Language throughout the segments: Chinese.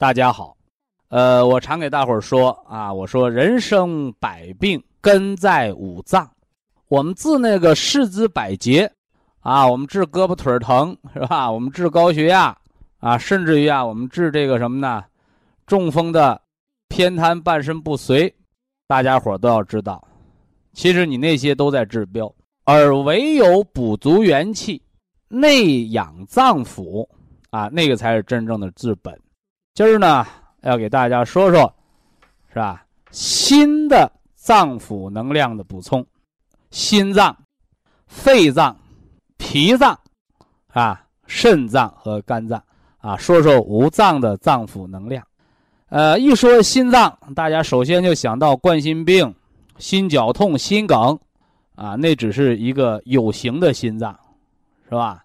大家好。呃，我常给大伙儿说啊，我说人生百病根在五脏，我们治那个四肢百节啊，我们治胳膊腿疼是吧？我们治高血压。啊，甚至于啊，我们治这个什么呢？中风的偏瘫、半身不遂，大家伙都要知道，其实你那些都在治标，而唯有补足元气、内养脏腑啊，那个才是真正的治本。今儿呢，要给大家说说，是吧？新的脏腑能量的补充，心脏、肺脏、脾脏啊、肾脏和肝脏。啊，说说五脏的脏腑能量。呃，一说心脏，大家首先就想到冠心病、心绞痛、心梗，啊，那只是一个有形的心脏，是吧？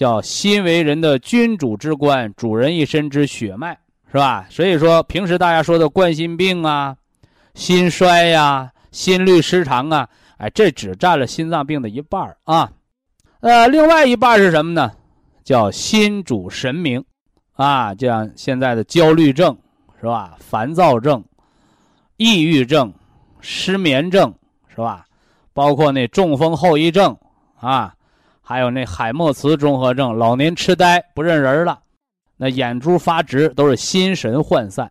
叫心为人的君主之官，主人一身之血脉，是吧？所以说，平时大家说的冠心病啊、心衰呀、心律失常啊，哎，这只占了心脏病的一半啊。呃，另外一半是什么呢？叫心主神明，啊，就像现在的焦虑症，是吧？烦躁症、抑郁症、失眠症，是吧？包括那中风后遗症啊，还有那海默茨综合症、老年痴呆、不认人了，那眼珠发直，都是心神涣散，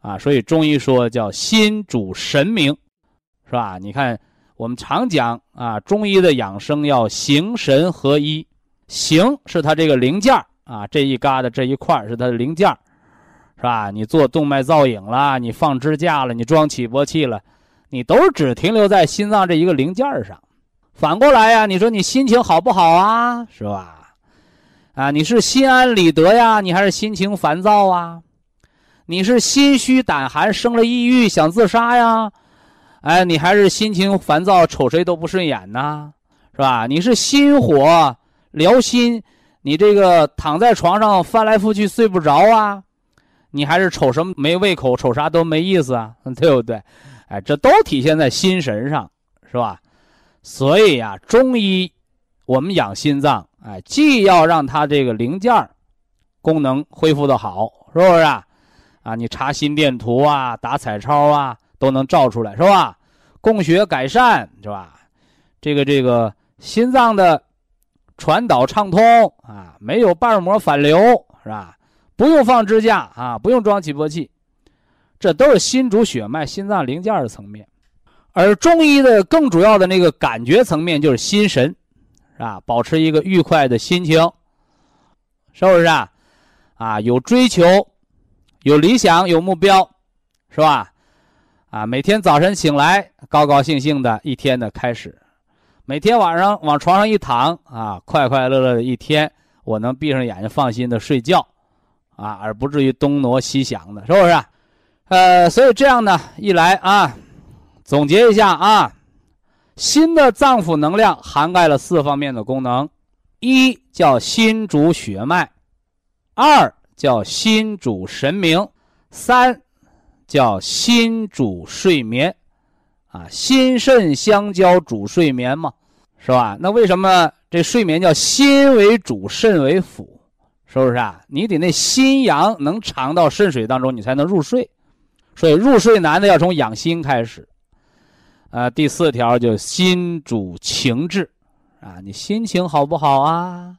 啊，所以中医说叫心主神明，是吧？你看我们常讲啊，中医的养生要形神合一。形是它这个零件啊，这一疙瘩这一块是它的零件是吧？你做动脉造影了，你放支架了，你装起搏器了，你都是只停留在心脏这一个零件上。反过来呀，你说你心情好不好啊？是吧？啊，你是心安理得呀，你还是心情烦躁啊？你是心虚胆寒，生了抑郁想自杀呀？哎，你还是心情烦躁，瞅谁都不顺眼呐？是吧？你是心火。聊心，你这个躺在床上翻来覆去睡不着啊？你还是瞅什么没胃口，瞅啥都没意思啊，对不对？哎，这都体现在心神上，是吧？所以呀，中医我们养心脏，哎，既要让它这个零件功能恢复的好，是不是啊？啊，你查心电图啊，打彩超啊，都能照出来，是吧？供血改善，是吧？这个这个心脏的。传导畅通啊，没有瓣膜反流是吧？不用放支架啊，不用装起搏器，这都是心主血脉、心脏零件的层面。而中医的更主要的那个感觉层面就是心神，是吧？保持一个愉快的心情，是不是啊？啊，有追求，有理想，有目标，是吧？啊，每天早晨醒来，高高兴兴的一天的开始。每天晚上往床上一躺啊，快快乐乐的一天，我能闭上眼睛放心的睡觉，啊，而不至于东挪西想的，是不是？呃，所以这样呢，一来啊，总结一下啊，心的脏腑能量涵盖了四方面的功能：一叫心主血脉，二叫心主神明，三叫心主睡眠。啊，心肾相交主睡眠嘛，是吧？那为什么这睡眠叫心为主，肾为辅？是不是啊？你得那心阳能藏到肾水当中，你才能入睡。所以入睡难的要从养心开始。啊，第四条就心主情志，啊，你心情好不好啊？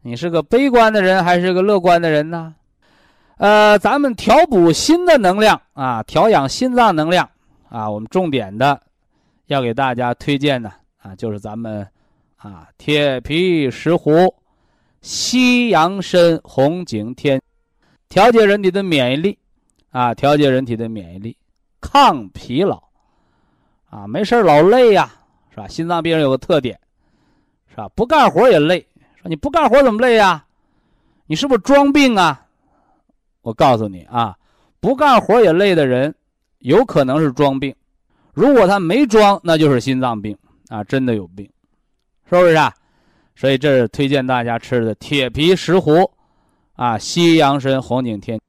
你是个悲观的人还是个乐观的人呢？呃，咱们调补心的能量啊，调养心脏能量啊，我们重点的要给大家推荐的啊，就是咱们啊铁皮石斛、西洋参、红景天，调节人体的免疫力啊，调节人体的免疫力，抗疲劳啊，没事老累呀，是吧？心脏病人有个特点，是吧？不干活也累，说你不干活怎么累呀？你是不是装病啊？我告诉你啊，不干活也累的人，有可能是装病。如果他没装，那就是心脏病啊，真的有病，是不是啊？所以这是推荐大家吃的铁皮石斛，啊，西洋参、红景天。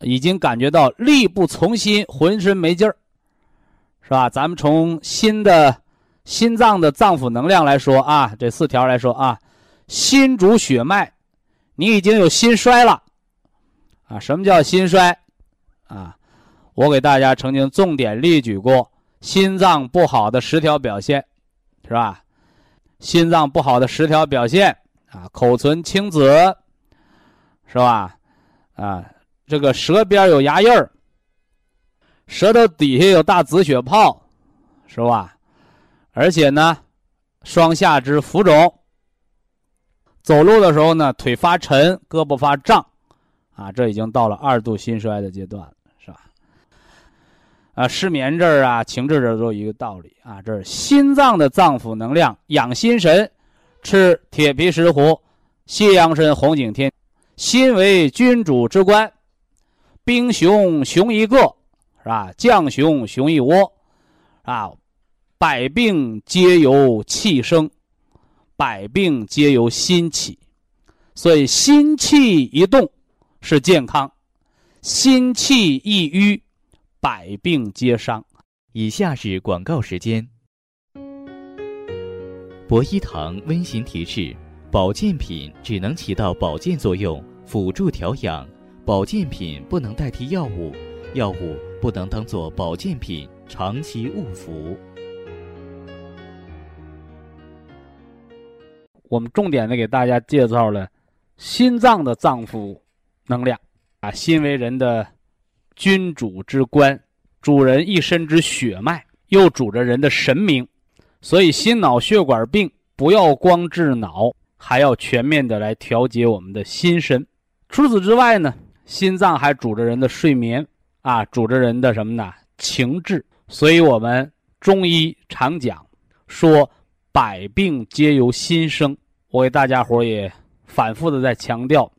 已经感觉到力不从心，浑身没劲儿，是吧？咱们从心的心脏的脏腑能量来说啊，这四条来说啊，心主血脉，你已经有心衰了。啊，什么叫心衰？啊，我给大家曾经重点列举过心脏不好的十条表现，是吧？心脏不好的十条表现啊，口唇青紫，是吧？啊，这个舌边有牙印儿，舌头底下有大紫血泡，是吧？而且呢，双下肢浮肿，走路的时候呢，腿发沉，胳膊发胀。啊，这已经到了二度心衰的阶段了，是吧？啊，失眠这儿啊，情志这都有一个道理啊。这是心脏的脏腑能量养心神，吃铁皮石斛、西洋参、红景天。心为君主之官，兵熊熊一个，是吧？将熊熊一窝，啊，百病皆由气生，百病皆由心起，所以心气一动。是健康，心气一瘀，百病皆伤。以下是广告时间。博一堂温馨提示：保健品只能起到保健作用，辅助调养；保健品不能代替药物，药物不能当做保健品长期误服。我们重点的给大家介绍了心脏的脏腑。能量啊，心为人的君主之官，主人一身之血脉，又主着人的神明，所以心脑血管病不要光治脑，还要全面的来调节我们的心神。除此之外呢，心脏还主着人的睡眠啊，主着人的什么呢？情志。所以我们中医常讲说，百病皆由心生。我给大家伙也反复的在强调。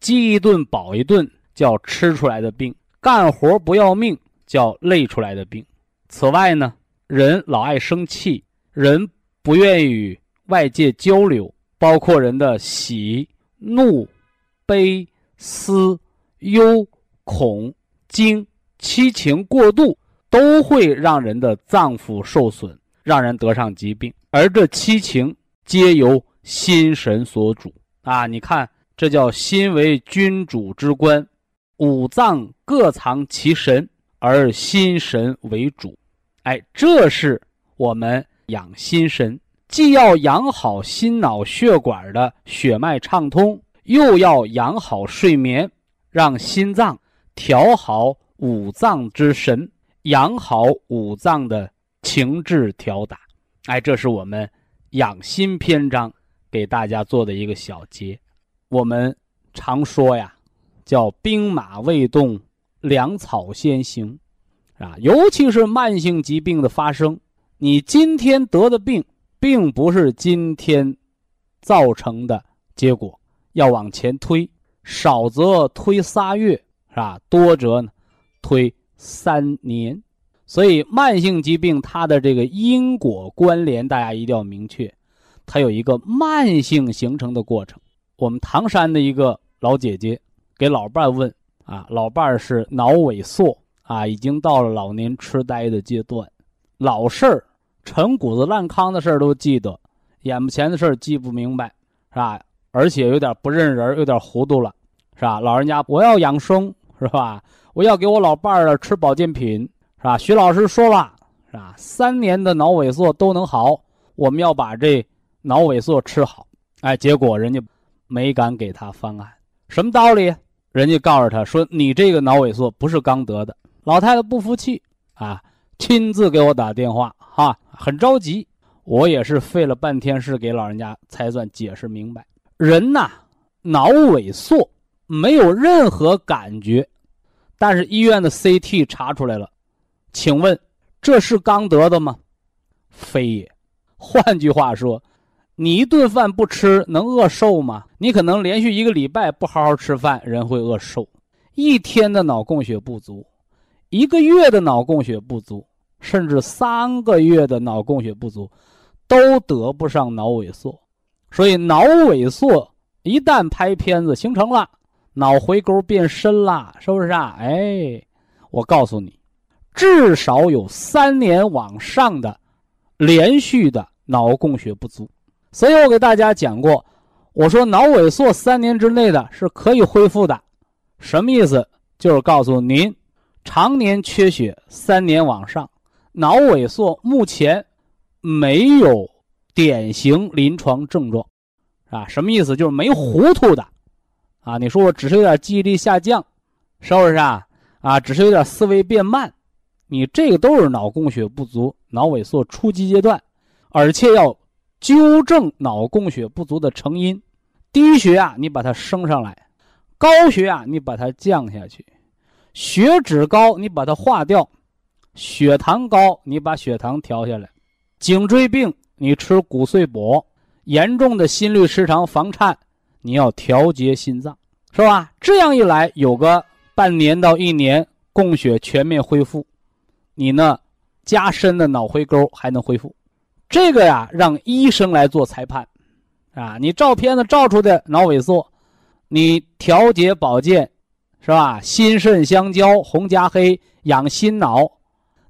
饥一顿饱一顿叫吃出来的病，干活不要命叫累出来的病。此外呢，人老爱生气，人不愿与外界交流，包括人的喜、怒、悲、思、忧、恐、惊，七情过度都会让人的脏腑受损，让人得上疾病。而这七情皆由心神所主啊！你看。这叫心为君主之官，五脏各藏其神，而心神为主。哎，这是我们养心神，既要养好心脑血管的血脉畅通，又要养好睡眠，让心脏调好五脏之神，养好五脏的情志调达。哎，这是我们养心篇章给大家做的一个小结。我们常说呀，叫兵马未动，粮草先行，啊，尤其是慢性疾病的发生，你今天得的病，并不是今天造成的结果，要往前推，少则推仨月，是吧？多则呢，推三年。所以，慢性疾病它的这个因果关联，大家一定要明确，它有一个慢性形成的过程。我们唐山的一个老姐姐给老伴儿问啊，老伴儿是脑萎缩啊，已经到了老年痴呆的阶段，老事儿、陈谷子烂糠的事儿都记得，眼不前的事儿记不明白，是吧？而且有点不认人，有点糊涂了，是吧？老人家，我要养生，是吧？我要给我老伴儿吃保健品，是吧？徐老师说了，是吧？三年的脑萎缩都能好，我们要把这脑萎缩吃好。哎，结果人家。没敢给他方案，什么道理？人家告诉他说：“你这个脑萎缩不是刚得的。”老太太不服气啊，亲自给我打电话哈，很着急。我也是费了半天事给老人家才算解释明白。人呐，脑萎缩没有任何感觉，但是医院的 CT 查出来了，请问这是刚得的吗？非也。换句话说，你一顿饭不吃能饿瘦吗？你可能连续一个礼拜不好好吃饭，人会饿瘦。一天的脑供血不足，一个月的脑供血不足，甚至三个月的脑供血不足，都得不上脑萎缩。所以脑萎缩一旦拍片子形成了，脑回沟变深了，是不是啊？哎，我告诉你，至少有三年往上的连续的。脑供血不足，所以我给大家讲过，我说脑萎缩三年之内的是可以恢复的，什么意思？就是告诉您，常年缺血三年往上，脑萎缩目前没有典型临床症状，啊，什么意思？就是没糊涂的，啊，你说我只是有点记忆力下降，是不是啊？啊，只是有点思维变慢，你这个都是脑供血不足、脑萎缩初级阶段。而且要纠正脑供血不足的成因，低血压你把它升上来，高血压你把它降下去，血脂高你把它化掉，血糖高你把血糖调下来，颈椎病你吃骨碎补，严重的心律失常房颤你要调节心脏，是吧？这样一来，有个半年到一年供血全面恢复，你呢加深的脑回沟还能恢复。这个呀，让医生来做裁判，啊，你照片子照出的脑萎缩，你调节保健，是吧？心肾相交，红加黑养心脑，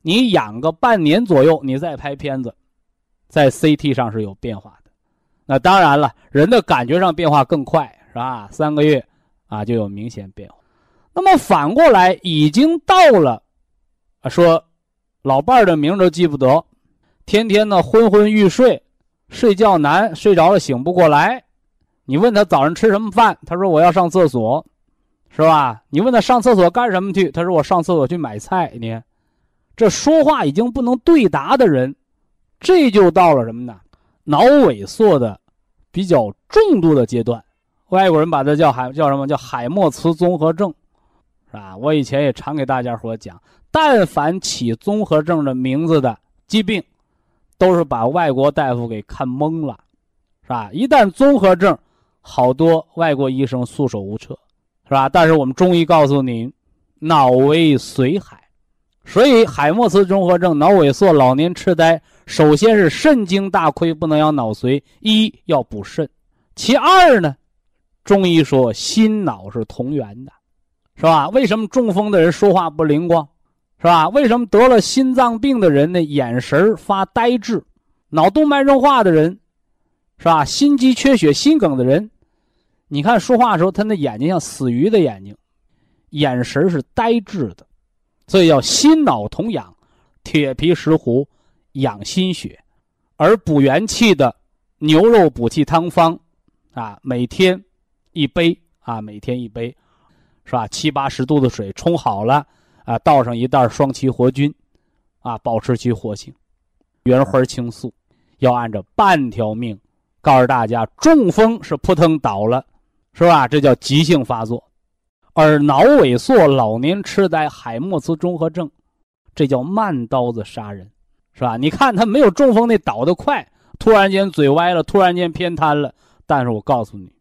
你养个半年左右，你再拍片子，在 CT 上是有变化。那当然了，人的感觉上变化更快，是吧？三个月啊就有明显变化。那么反过来，已经到了，啊，说老伴儿的名都记不得。天天呢昏昏欲睡，睡觉难，睡着了醒不过来。你问他早上吃什么饭，他说我要上厕所，是吧？你问他上厕所干什么去，他说我上厕所去买菜。你，这说话已经不能对答的人，这就到了什么呢？脑萎缩的比较重度的阶段。外国人把它叫海叫什么叫海默茨综合症，是吧？我以前也常给大家伙讲，但凡起综合症的名字的疾病。都是把外国大夫给看懵了，是吧？一旦综合症，好多外国医生束手无策，是吧？但是我们中医告诉您，脑为髓海，所以海默茨综合症、脑萎缩、老年痴呆，首先是肾精大亏，不能养脑髓，一要补肾。其二呢，中医说心脑是同源的，是吧？为什么中风的人说话不灵光？是吧？为什么得了心脏病的人呢？眼神发呆滞，脑动脉硬化的人，是吧？心肌缺血、心梗的人，你看说话的时候，他那眼睛像死鱼的眼睛，眼神是呆滞的，所以要心脑同养，铁皮石斛养心血，而补元气的牛肉补气汤方，啊，每天一杯啊，每天一杯，是吧？七八十度的水冲好了。啊，倒上一袋双歧活菌，啊，保持其活性。原花青素要按照半条命，告诉大家，中风是扑腾倒了，是吧？这叫急性发作，而脑萎缩、老年痴呆、海默茨综合症，这叫慢刀子杀人，是吧？你看他没有中风那倒得快，突然间嘴歪了，突然间偏瘫了。但是我告诉你，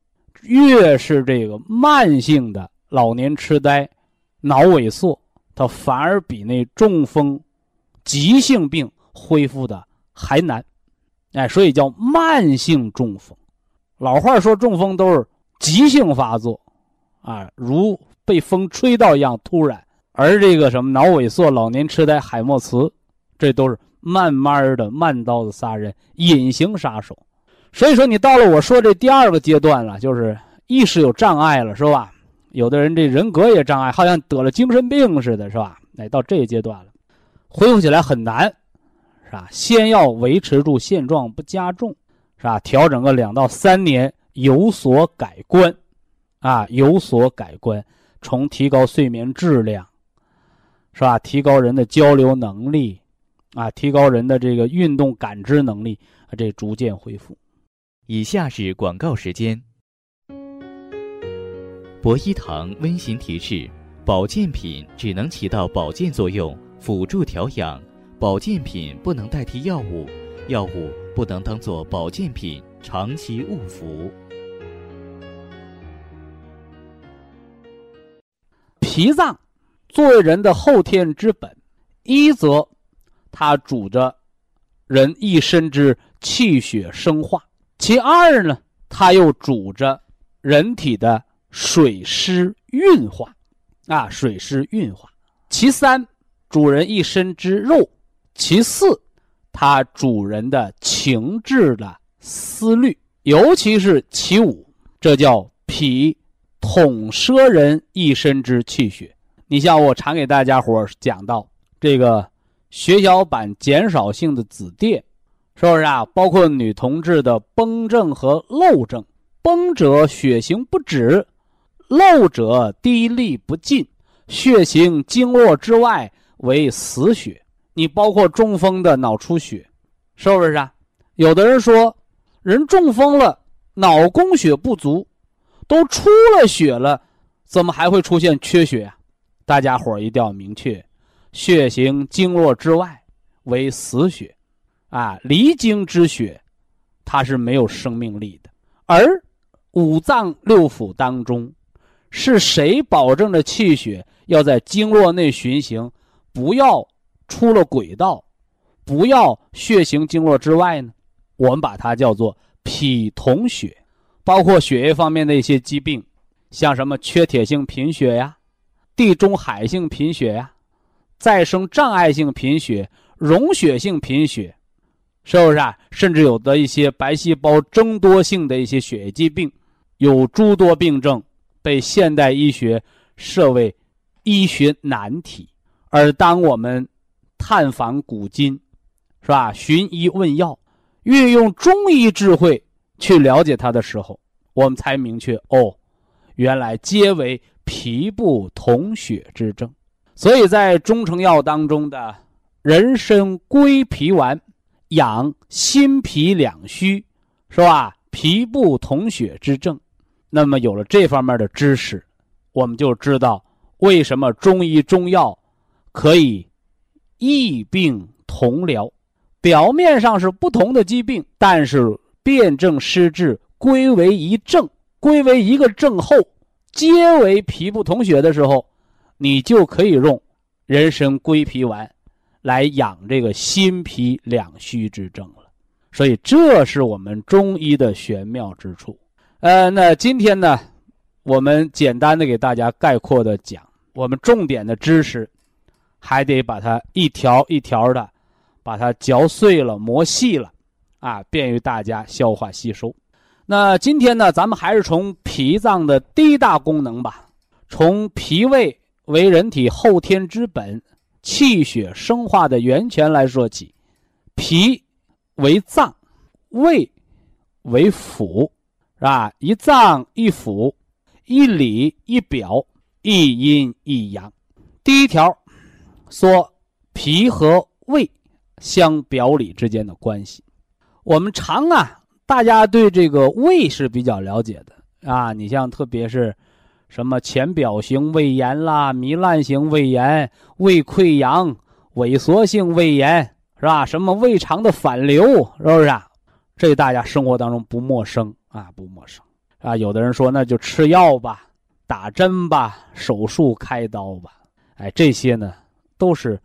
越是这个慢性的老年痴呆、脑萎缩。它反而比那中风、急性病恢复的还难，哎，所以叫慢性中风。老话说中风都是急性发作，啊，如被风吹到一样突然；而这个什么脑萎缩、老年痴呆、海默茨，这都是慢慢的慢刀子杀人，隐形杀手。所以说，你到了我说这第二个阶段了，就是意识有障碍了，是吧？有的人这人格也障碍，好像得了精神病似的，是吧？哎，到这个阶段了，恢复起来很难，是吧？先要维持住现状不加重，是吧？调整个两到三年有所改观，啊，有所改观，从提高睡眠质量，是吧？提高人的交流能力，啊，提高人的这个运动感知能力，啊，这逐渐恢复。以下是广告时间。博一堂温馨提示：保健品只能起到保健作用，辅助调养；保健品不能代替药物，药物不能当做保健品长期误服。脾脏作为人的后天之本，一则它主着人一身之气血生化；其二呢，它又主着人体的。水湿运化，啊，水湿运化。其三，主人一身之肉；其四，它主人的情志的思虑，尤其是其五，这叫脾统摄人一身之气血。你像我常给大家伙讲到这个血小板减少性的紫癜，是不是啊？包括女同志的崩症和漏症，崩者血行不止。漏者滴沥不尽，血行经络之外为死血。你包括中风的脑出血，是不是啊？有的人说，人中风了，脑供血不足，都出了血了，怎么还会出现缺血啊？大家伙一定要明确，血行经络之外为死血，啊，离经之血，它是没有生命力的。而五脏六腑当中。是谁保证着气血要在经络内循行，不要出了轨道，不要血行经络之外呢？我们把它叫做脾统血，包括血液方面的一些疾病，像什么缺铁性贫血呀、地中海性贫血呀、再生障碍性贫血、溶血性贫血，是不是啊？甚至有的一些白细胞增多性的一些血液疾病，有诸多病症。被现代医学设为医学难题，而当我们探访古今，是吧？寻医问药，运用中医智慧去了解它的时候，我们才明确哦，原来皆为脾不统血之症。所以在中成药当中的人参归脾丸，养心脾两虚，是吧？脾不统血之症。那么有了这方面的知识，我们就知道为什么中医中药可以异病同疗。表面上是不同的疾病，但是辨证施治，归为一症，归为一个症候，皆为脾不统血的时候，你就可以用人参归脾丸来养这个心脾两虚之症了。所以，这是我们中医的玄妙之处。呃，那今天呢，我们简单的给大家概括的讲，我们重点的知识，还得把它一条一条的，把它嚼碎了、磨细了，啊，便于大家消化吸收。那今天呢，咱们还是从脾脏的第一大功能吧，从脾胃为人体后天之本、气血生化的源泉来说起。脾为脏，胃为腑。是吧？一脏一腑，一里一表，一阴一阳。第一条说脾和胃相表里之间的关系。我们常啊，大家对这个胃是比较了解的啊。你像特别是什么浅表型胃炎啦、糜烂型胃炎、胃溃疡、萎缩性胃炎，是吧？什么胃肠的反流，是不是啊？这大家生活当中不陌生。啊，不陌生啊！有的人说，那就吃药吧，打针吧，手术开刀吧。哎，这些呢，都是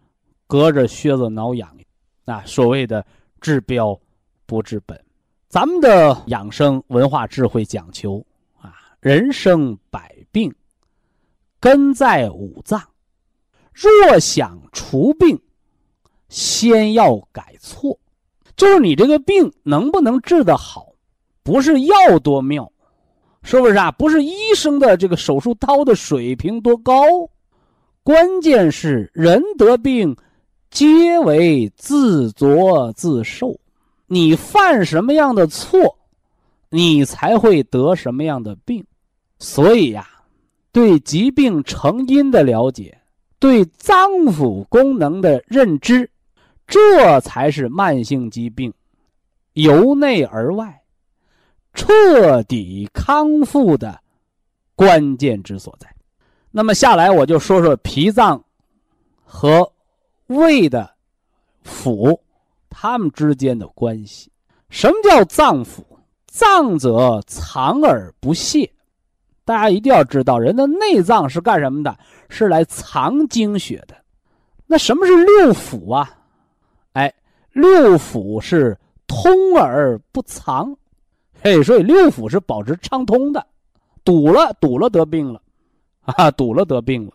隔着靴子挠痒啊。所谓的治标不治本，咱们的养生文化智慧讲求啊，人生百病根在五脏，若想除病，先要改错，就是你这个病能不能治得好。不是药多妙，是不是啊？不是医生的这个手术刀的水平多高，关键是人得病，皆为自作自受。你犯什么样的错，你才会得什么样的病。所以呀，对疾病成因的了解，对脏腑功能的认知，这才是慢性疾病由内而外彻底康复的关键之所在。那么下来我就说说脾脏和胃的腑他们之间的关系。什么叫脏腑？脏者藏而不泄，大家一定要知道，人的内脏是干什么的？是来藏精血的。那什么是六腑啊？哎，六腑是通而不藏，嘿，所以六腑是保持畅通的。堵了，堵了得病了，啊，堵了得病了，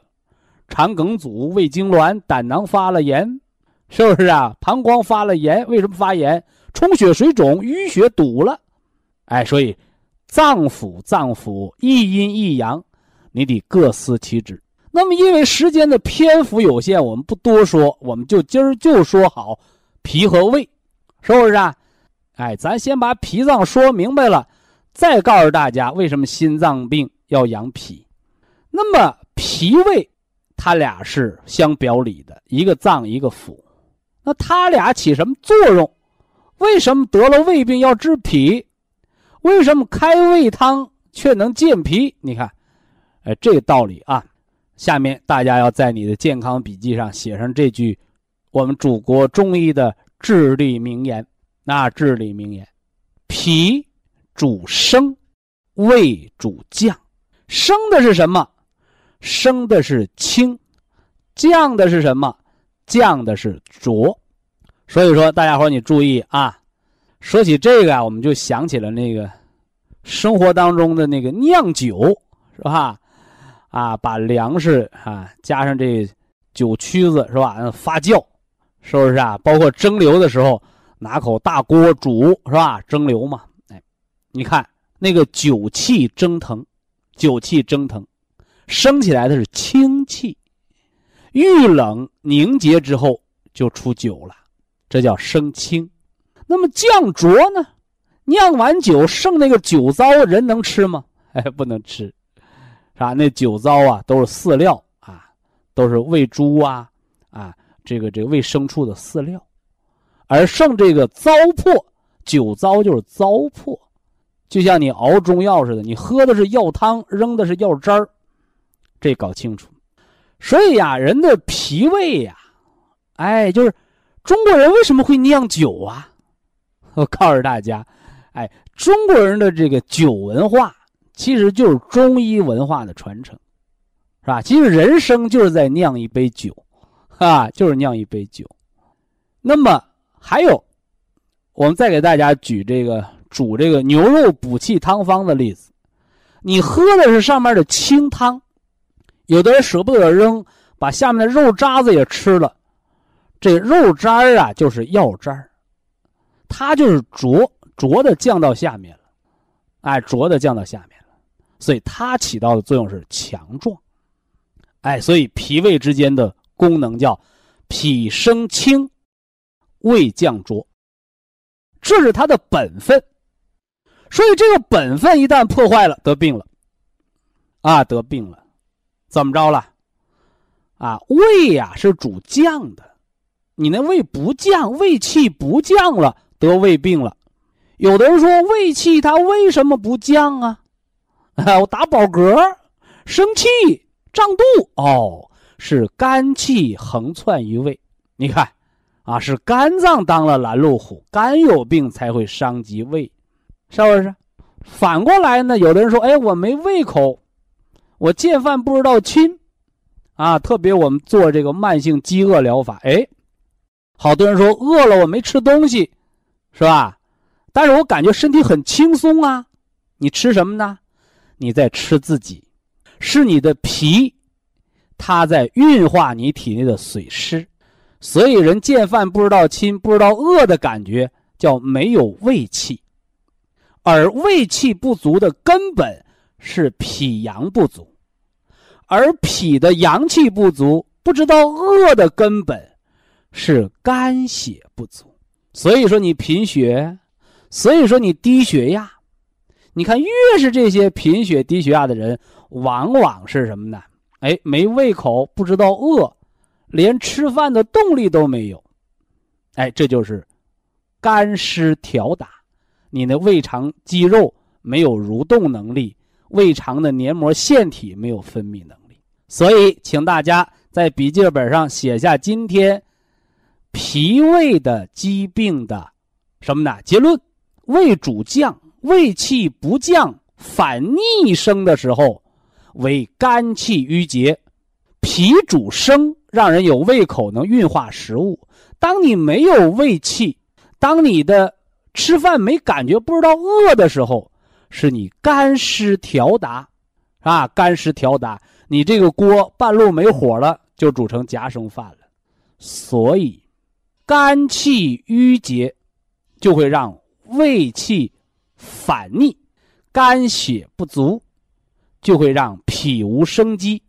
肠梗阻、胃痉挛、胆囊发了炎，是不是啊？膀胱发了炎，为什么发炎？充血水肿，淤血堵了。哎，所以脏腑脏腑一阴一阳，你得各司其职。那么，因为时间的篇幅有限，我们不多说，我们就今儿就说好脾和胃，是不是啊？哎，咱先把脾脏说明白了，再告诉大家为什么心脏病要养脾。那么，脾胃它俩是相表里的，一个脏一个腑，那它俩起什么作用？为什么得了胃病要治脾？为什么开胃汤却能健脾？你看，哎，这个道理啊。下面大家要在你的健康笔记上写上这句我们祖国中医的至理名言。那至理名言：脾主升，胃主降。升的是什么？升的是清，降的是什么？降的是浊。所以说，大家伙你注意啊。说起这个啊，我们就想起了那个生活当中的那个酿酒，是吧？啊，把粮食啊加上这酒曲子，是吧？发酵，是不是啊？包括蒸馏的时候，拿口大锅煮，是吧？蒸馏嘛，哎，你看那个酒气蒸腾，酒气蒸腾，升起来的是清气，遇冷凝结之后就出酒了，这叫生清。那么降浊呢？酿完酒剩那个酒糟，人能吃吗？哎，不能吃，是吧？那酒糟啊，都是饲料啊，都是喂猪啊，啊，这个这个喂牲畜的饲料，而剩这个糟粕，酒糟就是糟粕，就像你熬中药似的，你喝的是药汤，扔的是药渣儿，这搞清楚。所以呀，人的脾胃呀，哎，就是中国人为什么会酿酒啊？我告诉大家，哎，中国人的这个酒文化，其实就是中医文化的传承，是吧？其实人生就是在酿一杯酒，啊，就是酿一杯酒。那么还有，我们再给大家举这个煮这个牛肉补气汤方的例子。你喝的是上面的清汤，有的人舍不得扔，把下面的肉渣子也吃了。这肉渣啊，就是药渣它就是浊浊的降到下面了，哎，浊的降到下面了，所以它起到的作用是强壮，哎，所以脾胃之间的功能叫脾生清，胃降浊，这是它的本分。所以这个本分一旦破坏了，得病了，啊，得病了，怎么着了？啊，胃呀是主降的，你那胃不降，胃气不降了。得胃病了，有的人说胃气它为什么不降啊？啊，我打饱嗝，生气，胀肚，哦，是肝气横窜于胃。你看，啊，是肝脏当了拦路虎，肝有病才会伤及胃，是不是？反过来呢，有的人说，哎，我没胃口，我见饭不知道亲，啊，特别我们做这个慢性饥饿疗法，哎，好多人说饿了我没吃东西。是吧？但是我感觉身体很轻松啊！你吃什么呢？你在吃自己，是你的脾，它在运化你体内的水湿，所以人见饭不知道亲，不知道饿的感觉叫没有胃气，而胃气不足的根本是脾阳不足，而脾的阳气不足，不知道饿的根本是肝血不足。所以说你贫血，所以说你低血压，你看越是这些贫血低血压的人，往往是什么呢？哎，没胃口，不知道饿，连吃饭的动力都没有。哎，这就是肝湿调打，你的胃肠肌肉没有蠕动能力，胃肠的黏膜腺体没有分泌能力。所以，请大家在笔记本上写下今天脾胃的疾病的什么呢？结论：胃主降，胃气不降，反逆生的时候。为肝气郁结，脾主生，让人有胃口，能运化食物。当你没有胃气，当你的吃饭没感觉，不知道饿的时候，是你肝湿调达，啊，肝湿调达，你这个锅半路没火了，就煮成夹生饭了。所以，肝气郁结，就会让胃气反逆，肝血不足。就会让脾无生机，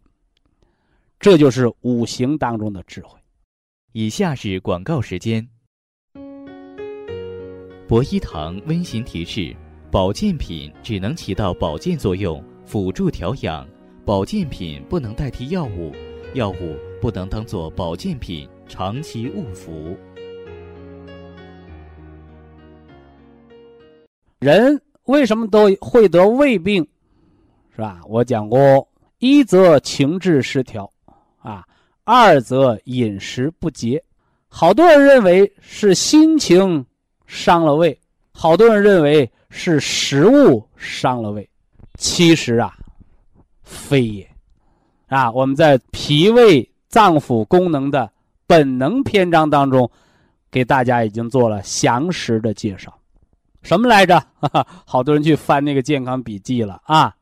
这就是五行当中的智慧。以下是广告时间。博一堂温馨提示：保健品只能起到保健作用，辅助调养；保健品不能代替药物，药物不能当做保健品长期误服。人为什么都会得胃病？是吧？我讲过，一则情志失调，啊，二则饮食不节。好多人认为是心情伤了胃，好多人认为是食物伤了胃。其实啊，非也。啊，我们在脾胃脏腑功能的本能篇章当中，给大家已经做了详实的介绍。什么来着？哈哈，好多人去翻那个健康笔记了啊。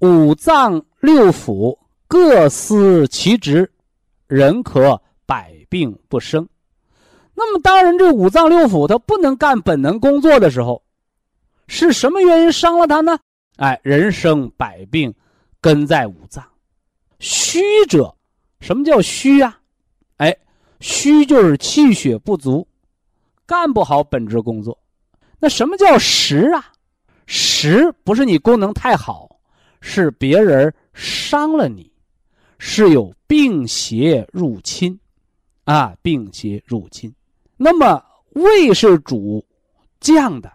五脏六腑各司其职，人可百病不生。那么，当人这五脏六腑它不能干本能工作的时候，是什么原因伤了他呢？哎，人生百病，根在五脏。虚者，什么叫虚啊？哎，虚就是气血不足，干不好本职工作。那什么叫实啊？实不是你功能太好。是别人伤了你，是有病邪入侵，啊，病邪入侵。那么胃是主降的，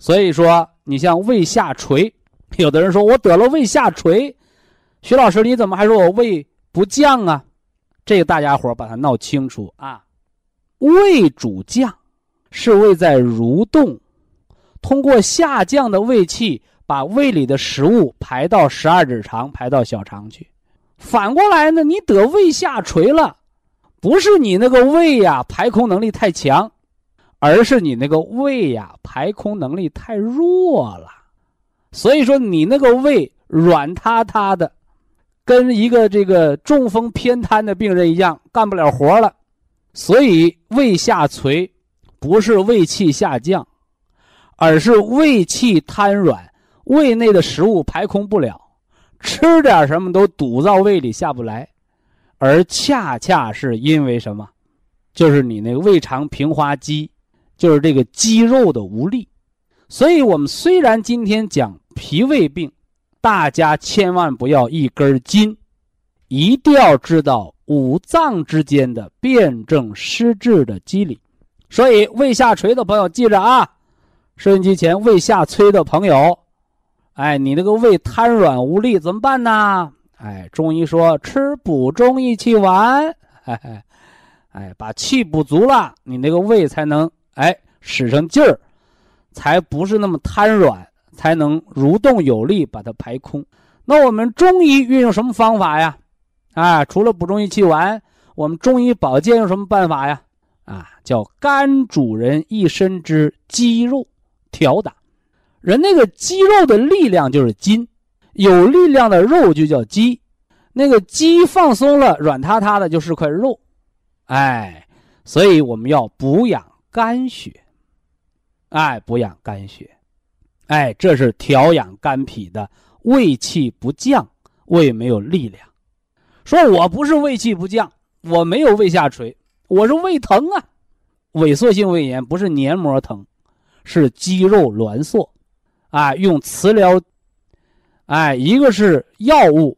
所以说你像胃下垂，有的人说我得了胃下垂，徐老师你怎么还说我胃不降啊？这个大家伙把它闹清楚啊。胃主降，是胃在蠕动，通过下降的胃气。把胃里的食物排到十二指肠，排到小肠去。反过来呢，你得胃下垂了，不是你那个胃呀排空能力太强，而是你那个胃呀排空能力太弱了。所以说你那个胃软塌塌的，跟一个这个中风偏瘫的病人一样，干不了活了。所以胃下垂，不是胃气下降，而是胃气瘫软。胃内的食物排空不了，吃点什么都堵到胃里下不来，而恰恰是因为什么？就是你那个胃肠平滑肌，就是这个肌肉的无力。所以，我们虽然今天讲脾胃病，大家千万不要一根筋，一定要知道五脏之间的辩证施治的机理。所以，胃下垂的朋友记着啊，收音机前胃下垂的朋友。哎，你那个胃瘫软无力怎么办呢？哎，中医说吃补中益气丸，哎，哎，把气补足了，你那个胃才能哎使上劲儿，才不是那么瘫软，才能蠕动有力把它排空。那我们中医运用什么方法呀？啊，除了补中益气丸，我们中医保健用什么办法呀？啊，叫肝主人一身之肌肉调打。人那个肌肉的力量就是筋，有力量的肉就叫肌，那个肌放松了，软塌塌的就是块肉，哎，所以我们要补养肝血，哎，补养肝血，哎，这是调养肝脾的。胃气不降，胃没有力量。说我不是胃气不降，我没有胃下垂，我是胃疼啊，萎缩性胃炎不是黏膜疼，是肌肉挛缩。啊，用磁疗，哎，一个是药物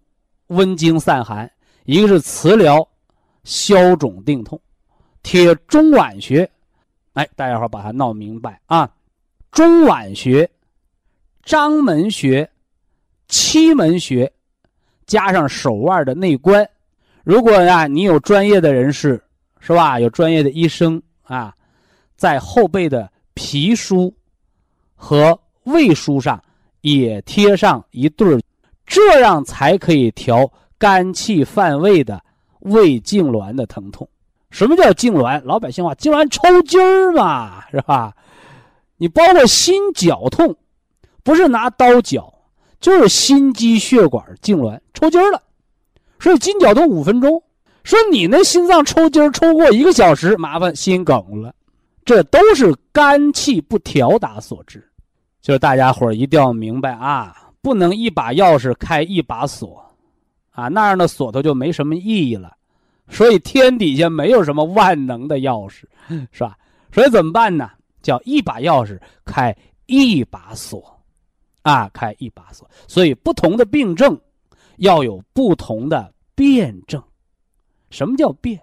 温经散寒，一个是磁疗消肿定痛。贴中脘穴，哎，大家伙把它闹明白啊！中脘穴、章门穴、期门穴，加上手腕的内关。如果呀，你有专业的人士，是吧？有专业的医生啊，在后背的脾腧和胃腧上也贴上一对儿，这样才可以调肝气犯胃的胃痉挛的疼痛。什么叫痉挛？老百姓话，痉挛抽筋儿嘛，是吧？你包括心绞痛，不是拿刀绞，就是心肌血管痉挛抽筋儿了。所以筋绞痛五分钟，说你那心脏抽筋儿抽过一个小时，麻烦心梗了，这都是肝气不调达所致。就是大家伙儿一定要明白啊，不能一把钥匙开一把锁，啊，那样的锁头就没什么意义了。所以天底下没有什么万能的钥匙，是吧？所以怎么办呢？叫一把钥匙开一把锁，啊，开一把锁。所以不同的病症要有不同的。辩证，什么叫辩？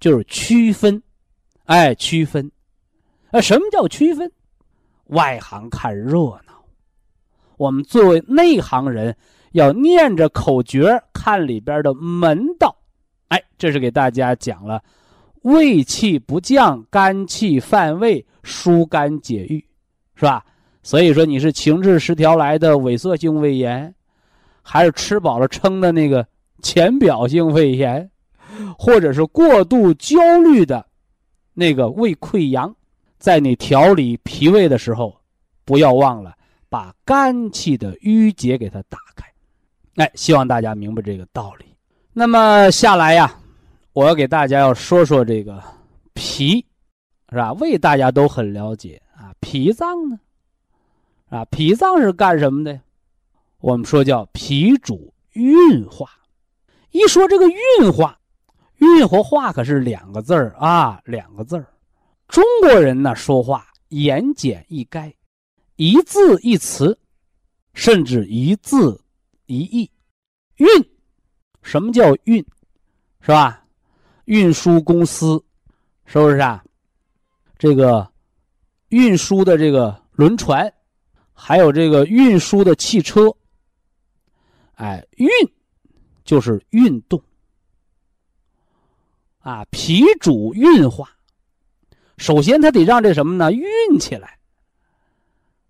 就是区分，哎，区分，啊，什么叫区分？外行看热闹，我们作为内行人要念着口诀看里边的门道，哎，这是给大家讲了，胃气不降，肝气犯胃，疏肝解郁，是吧？所以说你是情志失调来的萎缩性胃炎，还是吃饱了撑的那个？浅表性胃炎，或者是过度焦虑的，那个胃溃疡，在你调理脾胃的时候，不要忘了把肝气的郁结给它打开。哎，希望大家明白这个道理。那么下来呀，我要给大家要说说这个脾，是吧？胃大家都很了解啊，脾脏呢，啊，脾脏是干什么的？我们说叫脾主运化。一说这个运化，运和化可是两个字儿啊，两个字儿。中国人呢说话言简意赅，一字一词，甚至一字一意。运，什么叫运？是吧？运输公司，是不是啊？这个运输的这个轮船，还有这个运输的汽车，哎，运。就是运动啊，脾主运化。首先，它得让这什么呢？运起来，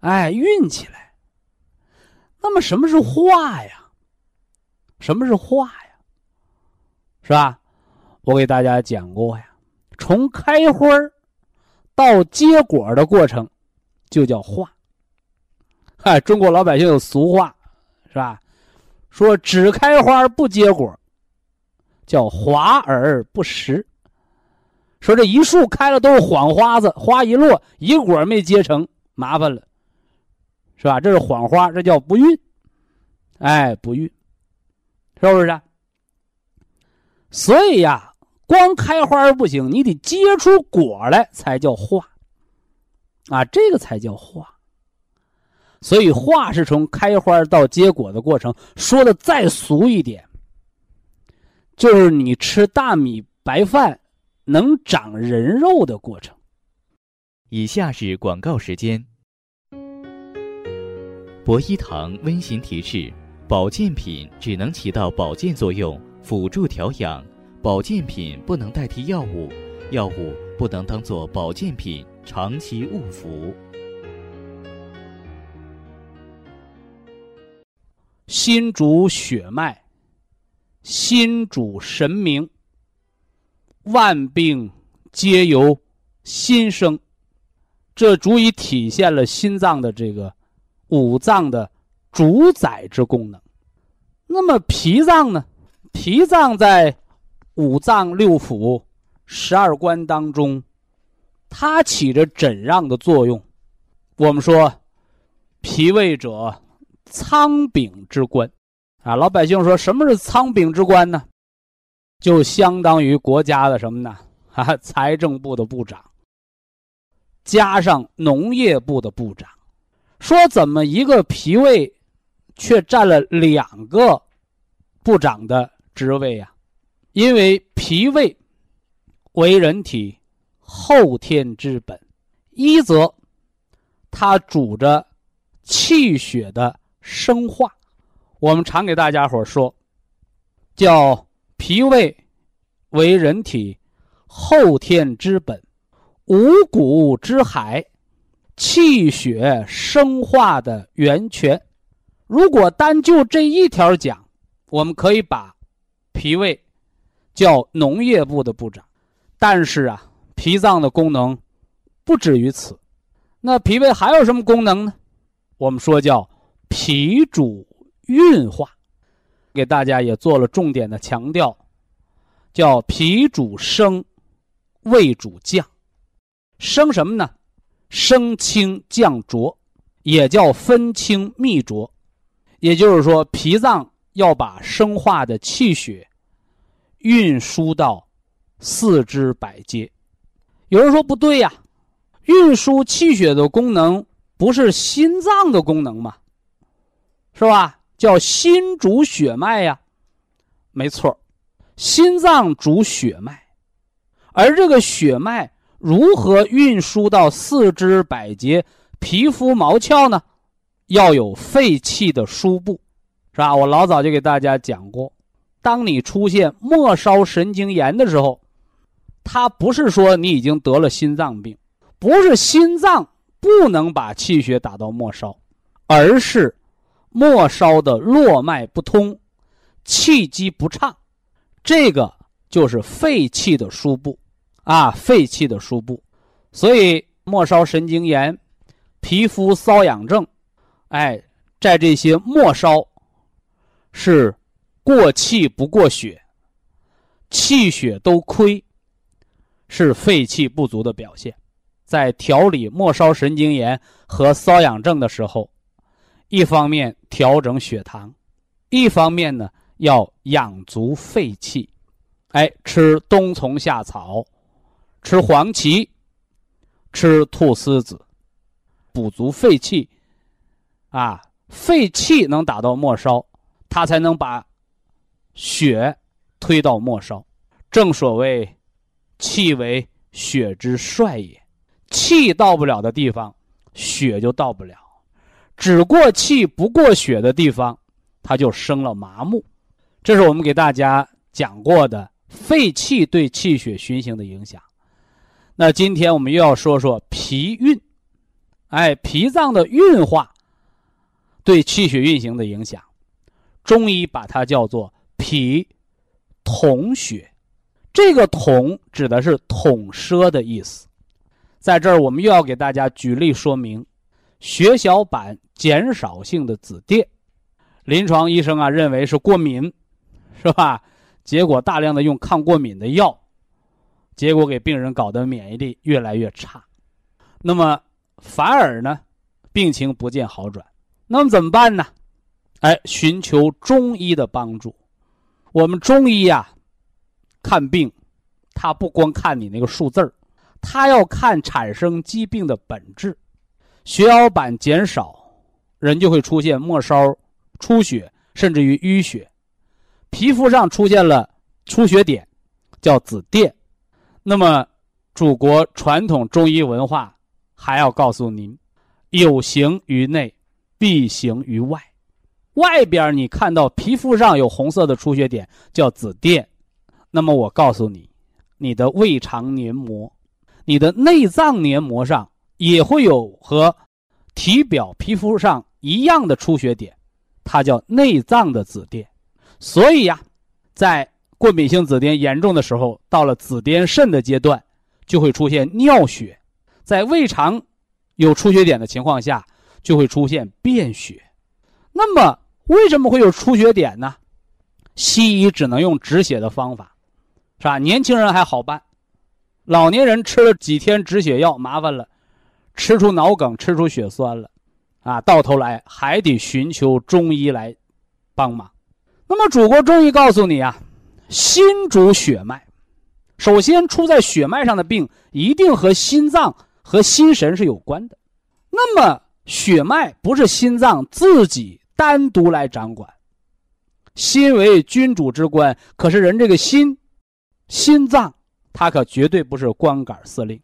哎，运起来。那么，什么是化呀？什么是化呀？是吧？我给大家讲过呀，从开花到结果的过程，就叫化。嗨，中国老百姓有俗话，是吧？说只开花不结果，叫华而不实。说这一树开了都是谎花子，花一落一果没结成，麻烦了，是吧？这是谎花，这叫不孕，哎，不孕，是不是？所以呀，光开花不行，你得结出果来才叫化，啊，这个才叫化。所以，话是从开花到结果的过程。说的再俗一点，就是你吃大米白饭能长人肉的过程。以下是广告时间。博一堂温馨提示：保健品只能起到保健作用，辅助调养；保健品不能代替药物，药物不能当做保健品长期误服。心主血脉，心主神明。万病皆由心生，这足以体现了心脏的这个五脏的主宰之功能。那么脾脏呢？脾脏在五脏六腑、十二关当中，它起着诊让的作用。我们说，脾胃者。仓禀之官，啊，老百姓说什么是仓禀之官呢？就相当于国家的什么呢？哈，财政部的部长，加上农业部的部长。说怎么一个脾胃却占了两个部长的职位呀，因为脾胃为人体后天之本，一则它主着气血的生化，我们常给大家伙说，叫脾胃为人体后天之本，五谷之海。气血生化的源泉，如果单就这一条讲，我们可以把脾胃叫农业部的部长。但是啊，脾脏的功能不止于此。那脾胃还有什么功能呢？我们说叫脾主运化，给大家也做了重点的强调，叫脾主升，胃主降。升什么呢？升清降浊，也叫分清泌浊，也就是说，脾脏要把生化的气血运输到四肢百节。有人说不对呀，运输气血的功能不是心脏的功能吗？是吧？叫心主血脉呀，没错，心脏主血脉，而这个血脉。如何运输到四肢百节、皮肤毛窍呢？要有肺气的输布，是吧？我老早就给大家讲过，当你出现末梢神经炎的时候，它不是说你已经得了心脏病，不是心脏不能把气血打到末梢，而是末梢的络脉不通，气机不畅，这个就是肺气的输布。啊，肺气的输布，所以末梢神经炎、皮肤瘙痒症，哎，在这些末梢是过气不过血，气血都亏，是肺气不足的表现。在调理末梢神经炎和瘙痒症的时候，一方面调整血糖，一方面呢要养足肺气，哎，吃冬虫夏草。吃黄芪，吃菟丝子，补足肺气，啊，肺气能打到末梢，它才能把血推到末梢。正所谓，气为血之帅也，气到不了的地方，血就到不了；只过气不过血的地方，它就生了麻木。这是我们给大家讲过的肺气对气血循行的影响。那今天我们又要说说脾运，哎，脾脏的运化对气血运行的影响，中医把它叫做脾统血，这个统指的是统摄的意思。在这儿，我们又要给大家举例说明血小板减少性的紫癜，临床医生啊认为是过敏，是吧？结果大量的用抗过敏的药。结果给病人搞得免疫力越来越差，那么反而呢，病情不见好转。那么怎么办呢？哎，寻求中医的帮助。我们中医呀，看病，他不光看你那个数字儿，他要看产生疾病的本质。血小板减少，人就会出现末梢出血，甚至于淤血，皮肤上出现了出血点，叫紫癜。那么，祖国传统中医文化还要告诉您：有形于内，必形于外。外边你看到皮肤上有红色的出血点，叫紫癜。那么我告诉你，你的胃肠黏膜、你的内脏黏膜上也会有和体表皮肤上一样的出血点，它叫内脏的紫癜。所以呀，在过敏性紫癜严重的时候，到了紫癜肾的阶段，就会出现尿血；在胃肠有出血点的情况下，就会出现便血。那么，为什么会有出血点呢？西医只能用止血的方法，是吧？年轻人还好办，老年人吃了几天止血药麻烦了，吃出脑梗，吃出血栓了，啊，到头来还得寻求中医来帮忙。那么，祖国中医告诉你啊。心主血脉，首先出在血脉上的病，一定和心脏和心神是有关的。那么，血脉不是心脏自己单独来掌管。心为君主之官，可是人这个心，心脏，它可绝对不是光杆司令，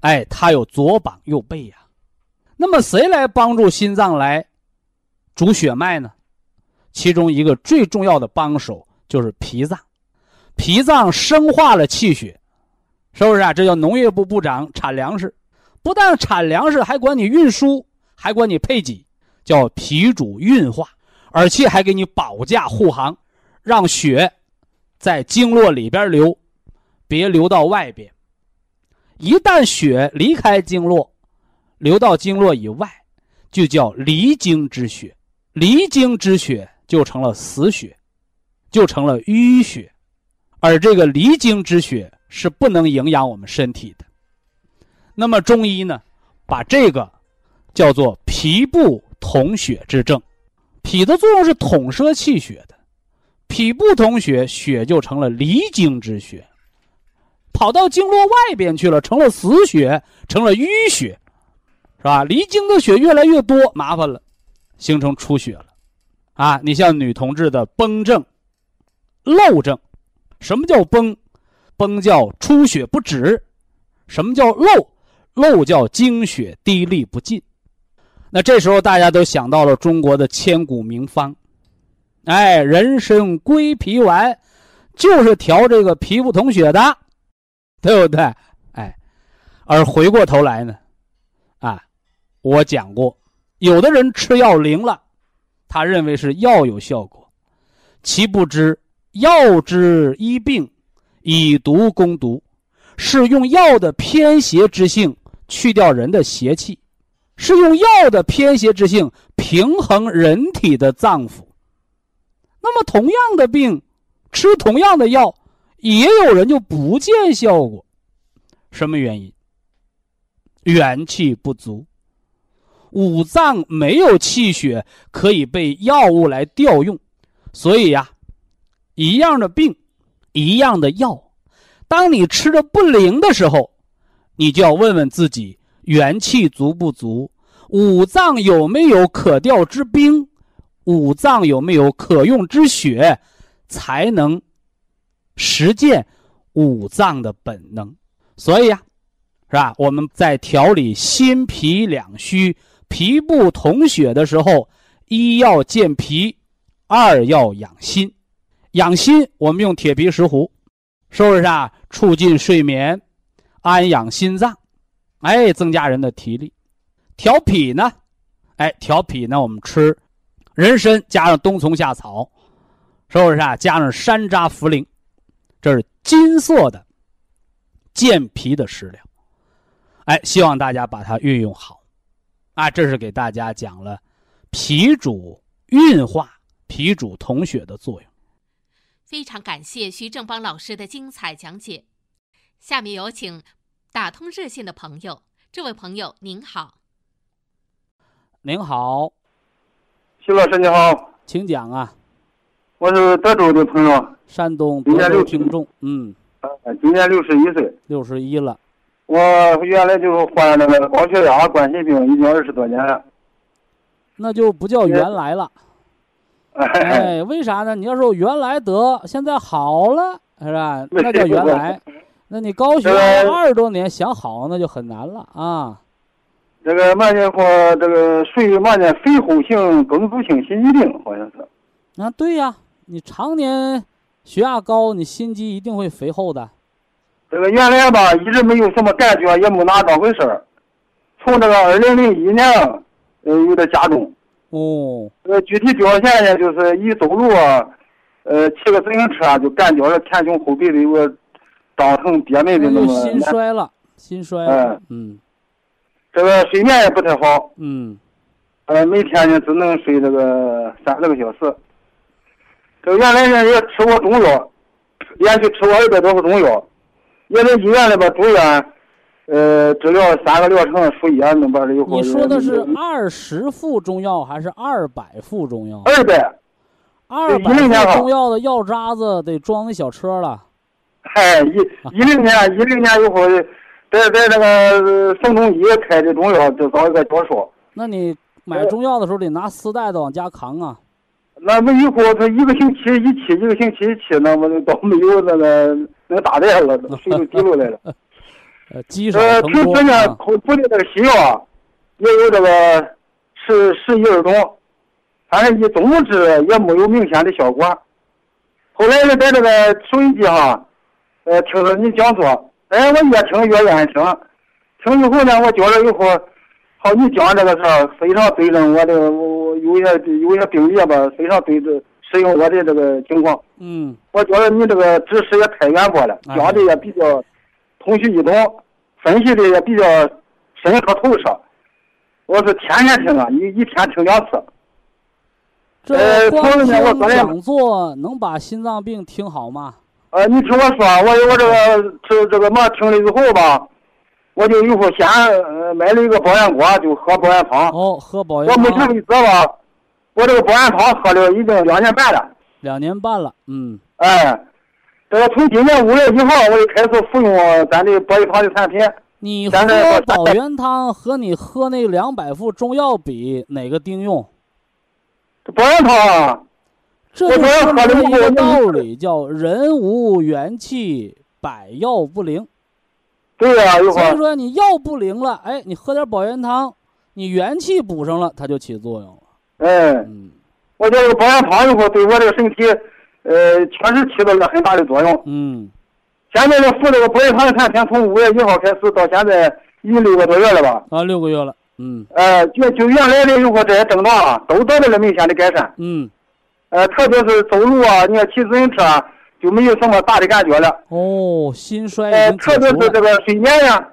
哎，它有左膀右背呀。那么谁来帮助心脏来主血脉呢？其中一个最重要的帮手就是脾脏，脾脏生化了气血，是不是啊？这叫农业部部长产粮食，不但产粮食，还管你运输，还管你配给，叫脾主运化，而且还给你保驾护航，让血在经络里边流，别流到外边。一旦血离开经络，流到经络以外，就叫离经之血，离经之血。就成了死血，就成了淤血，而这个离经之血是不能营养我们身体的。那么中医呢，把这个叫做脾不统血之症。脾的作用是统摄气血的，脾不统血，血就成了离经之血，跑到经络外边去了，成了死血，成了淤血，是吧？离经的血越来越多，麻烦了，形成出血了。啊，你像女同志的崩症、漏症，什么叫崩？崩叫出血不止，什么叫漏？漏叫经血滴沥不尽。那这时候大家都想到了中国的千古名方，哎，人参归脾丸，就是调这个脾不统血的，对不对？哎，而回过头来呢，啊，我讲过，有的人吃药灵了。他认为是药有效果，其不知药之医病，以毒攻毒，是用药的偏邪之性去掉人的邪气，是用药的偏邪之性平衡人体的脏腑。那么同样的病，吃同样的药，也有人就不见效果，什么原因？元气不足。五脏没有气血可以被药物来调用，所以呀，一样的病，一样的药，当你吃的不灵的时候，你就要问问自己元气足不足，五脏有没有可调之兵，五脏有没有可用之血，才能实践五脏的本能。所以呀，是吧？我们在调理心脾两虚。脾不统血的时候，一要健脾，二要养心。养心，我们用铁皮石斛，是不是啊？促进睡眠，安养心脏，哎，增加人的体力。调脾呢？哎，调脾呢？我们吃人参加上冬虫夏草，是不是啊？加上山楂、茯苓，这是金色的健脾的食疗。哎，希望大家把它运用好。啊，这是给大家讲了脾主运化、脾主统血的作用。非常感谢徐正邦老师的精彩讲解。下面有请打通热线的朋友，这位朋友您好。您好，徐老师你好，请讲啊。我是德州的朋友，山东德州听众，嗯，今年六十一岁，六十一了。我原来就患那个高血压、冠心病，已经二十多年了。那就不叫原来了。哎，为啥呢？你要说原来得，现在好了，是吧？那叫原来。那你高血压二十多年想好，那就很难了啊。这个慢性或这个属于嘛呢？肥厚性梗阻性心肌病，好像是。啊，对呀，你常年血压高，你心肌一定会肥厚的。这个原来吧，一直没有什么感觉，也没拿当回事儿。从这个二零零一年，呃，有点加重。哦。呃，具体表现呢，就是一走路，呃，骑个自行车就感觉前胸后背的有个胀疼憋闷的那么。心衰了，心衰。嗯嗯。这个睡眠也不太好。嗯。呃，每天呢只能睡这个三四个小时。这个原来呢也吃过中药，连续吃过二百多副中药。也在医院里边住院，呃，治疗三个疗程输液那边的以后。你说的是二十副中药还是二百副中药？二百。二百副中药的药渣子得装那小车了。嗨，一一零年，一零年以后，在在那个省中医开的中药，就找一个教授。那你买中药的时候得拿丝带子往家扛啊。那么以后他一个星期一期，一个星期一期，那么都没有那个那个大袋了，水都滴落来了。呃，积少呃，平时呢，啊。口服的这个西药啊，也有这个十十一二种，反正一总之也没有明显的效果。后来呢，在这个收音机上，呃，听说你讲座，哎，我越听越愿意听。听以后呢，我觉着以后，好，你讲这个事儿非常对症我的，我我有些有些病例吧，非常对症适应我的这个情况。嗯，我觉得你这个知识也太渊博了，哎讲的也比较通俗易懂，分析的也比较深刻透彻。我是天天听啊，一一天听两次。这呃光听昨天讲座能把心脏病听好吗？呃，你听我说，我我这个这这个嘛听了以后吧，我就以后先呃买了一个保元锅，就喝保元汤。哦，喝保我元汤目前为止吧，我这个保元汤喝了已经两年半了。两年半了，嗯，哎，这个从今年五月一号我就开始服用咱的保益堂的产品。你喝保元汤和你喝那两百副中药比，哪个顶用？这保元汤啊，这就我昨天说明一个道理，叫人无元气，百药不灵。对呀、一会所以儿说你药不灵了，哎，你喝点保元汤，你元气补上了，它就起作用了。哎，嗯我觉得这个保元汤以后对我这个身体，呃，确实起到了很大的作用。嗯，现在这服这个保元汤的产品，从五月一号开始到现在已经六个多月了吧？啊，六个月了，嗯呃，就就原来的以后这些症状啊，都得到了明显的改善。嗯，呃，特别是走路啊，你看骑自行车啊，就没有什么大的感觉了。哦，心衰已呃，特别是这。个睡眠呀，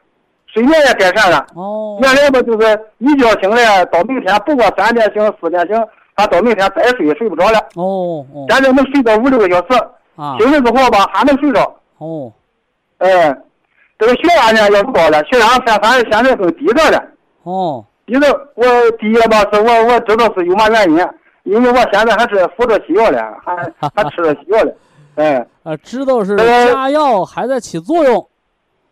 睡眠也改善了。哦，原来吧，就是一觉醒来到明天，不管三点醒、四点醒，他到明天再睡也睡不着了。哦哦现在能睡到五六个小时，啊，醒了之后吧还能睡着。哦哎，这个血压呢也不高了，血压反反而现在更低着了。哦，低着我低了吧，是我我知道是有嘛原因，因为我现在还是服着西药了，还 还吃着西药了。哎啊，知道是呃加药还在起作用。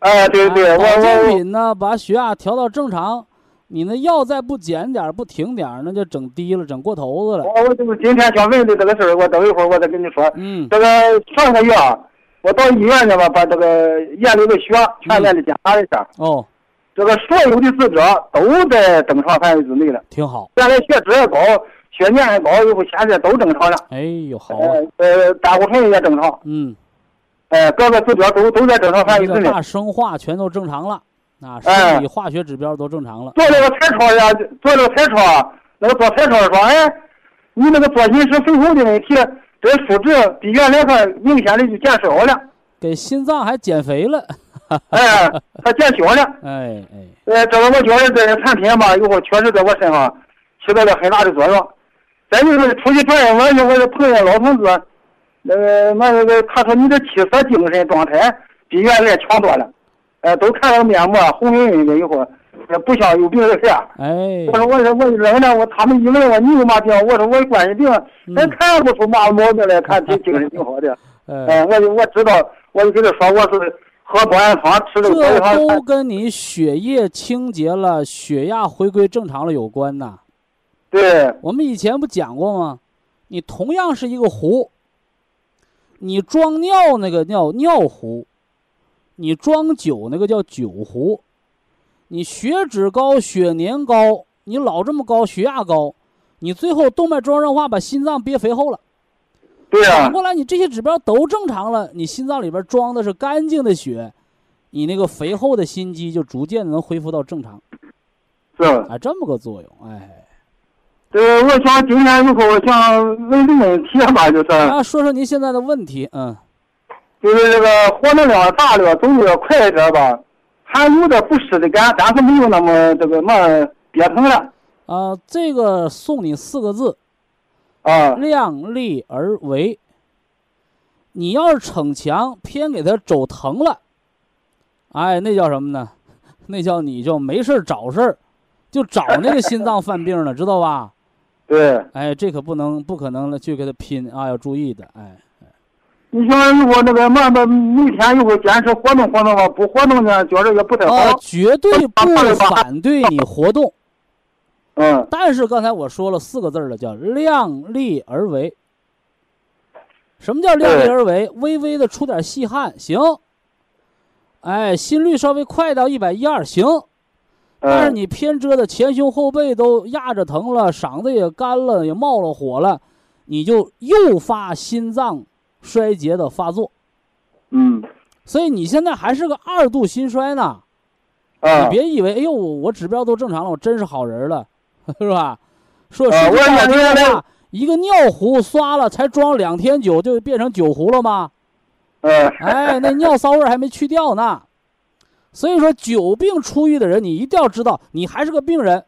哎，对对，我我品呢，把血压调到正常，你那药再不减点儿不停点儿，那就整低了，整过头子了。我我就是今天想问的这个事儿，我等一会儿我再跟你说。嗯这个上个月啊，我到医院去吧，把这个眼里的血，全面的检查一下，哦，这个所有的指标都在正常范围之内了。挺好。现在血脂也高，血粘也高，以后现在都正常了。哎呦，好啊。呃呃，胆固醇也正常，嗯，呃，各个指标都都在正常范围之内。生化全都正常了，啊，哎生理化学指标都正常了。做那个彩超呀，做那个彩超，那个做彩超说，哎，你那个做饮食肥厚的问题，这数值比原来还明显的就减少了，给心脏还减肥了。哎，还减小了。哎哎，呃，这个我觉得这个产品吧，以后确实在我身上起到了很大的作用。再就是出去转悠，我有我就碰见老同志，呃，那那个他说你的气色精神状态比原来强多了，呃，都看了面膜红润润的以后，也不像有病的样。哎我，说我说我人呢，我他们一问我你有嘛病，我说我有关系病，咱嗯看不出嘛毛病来，看挺精神挺好的。哎，哎，我就我知道，我就跟他说我是喝保元汤，吃这个保这元汤。都跟你血液清洁了、血压回归正常了有关呐。对，我们以前不讲过吗？你同样是一个壶，你装尿那个尿尿壶，你装酒那个叫酒壶。你血脂高、血粘高，你老这么高，血压高，你最后动脉粥样化把心脏憋肥厚了。对呀、反过来，你这些指标都正常了，你心脏里边装的是干净的血，你那个肥厚的心肌就逐渐能恢复到正常，是。啊，这么个作用，哎。这个我想今天以后我想问个问题吧，就是啊，说说您现在的问题，嗯，就是这个活动量大了，走路要快一点吧，还有点不适的感，但是没有那么这个嘛憋疼了啊，这个送你四个字：啊。量力而为。你要是逞强，偏给他走疼了，哎，那叫什么呢？那叫你就没事儿找事儿，就找那个心脏犯病了，知道吧？对，哎，这可不能，不可能了，去给他拼啊，要注意的，哎。你像如果那个嘛嘛每天如果坚持活动活动吧，不活动呢，觉着也不太啊，好。绝对不 反对你活动，嗯 但是刚才我说了四个字儿了，叫量力而为。什么叫量力而为？微微的出点细汗行，哎，心率稍微快到一百一二行，但是嗯你偏遮的前胸后背都压着疼了，嗓子也干了，也冒了火了，你就诱发心脏衰竭的发作。嗯所以你现在还是个二度心衰呢。啊你别以为，哎呦，我指标都正常了，我真是好人了，是吧？说啊我说句不好听感觉的话，一个尿壶刷了才装两天酒，就变成酒壶了吗？嗯哎，那尿骚味儿还没去掉呢。所以说，久病初愈的人，你一定要知道，你还是个病人，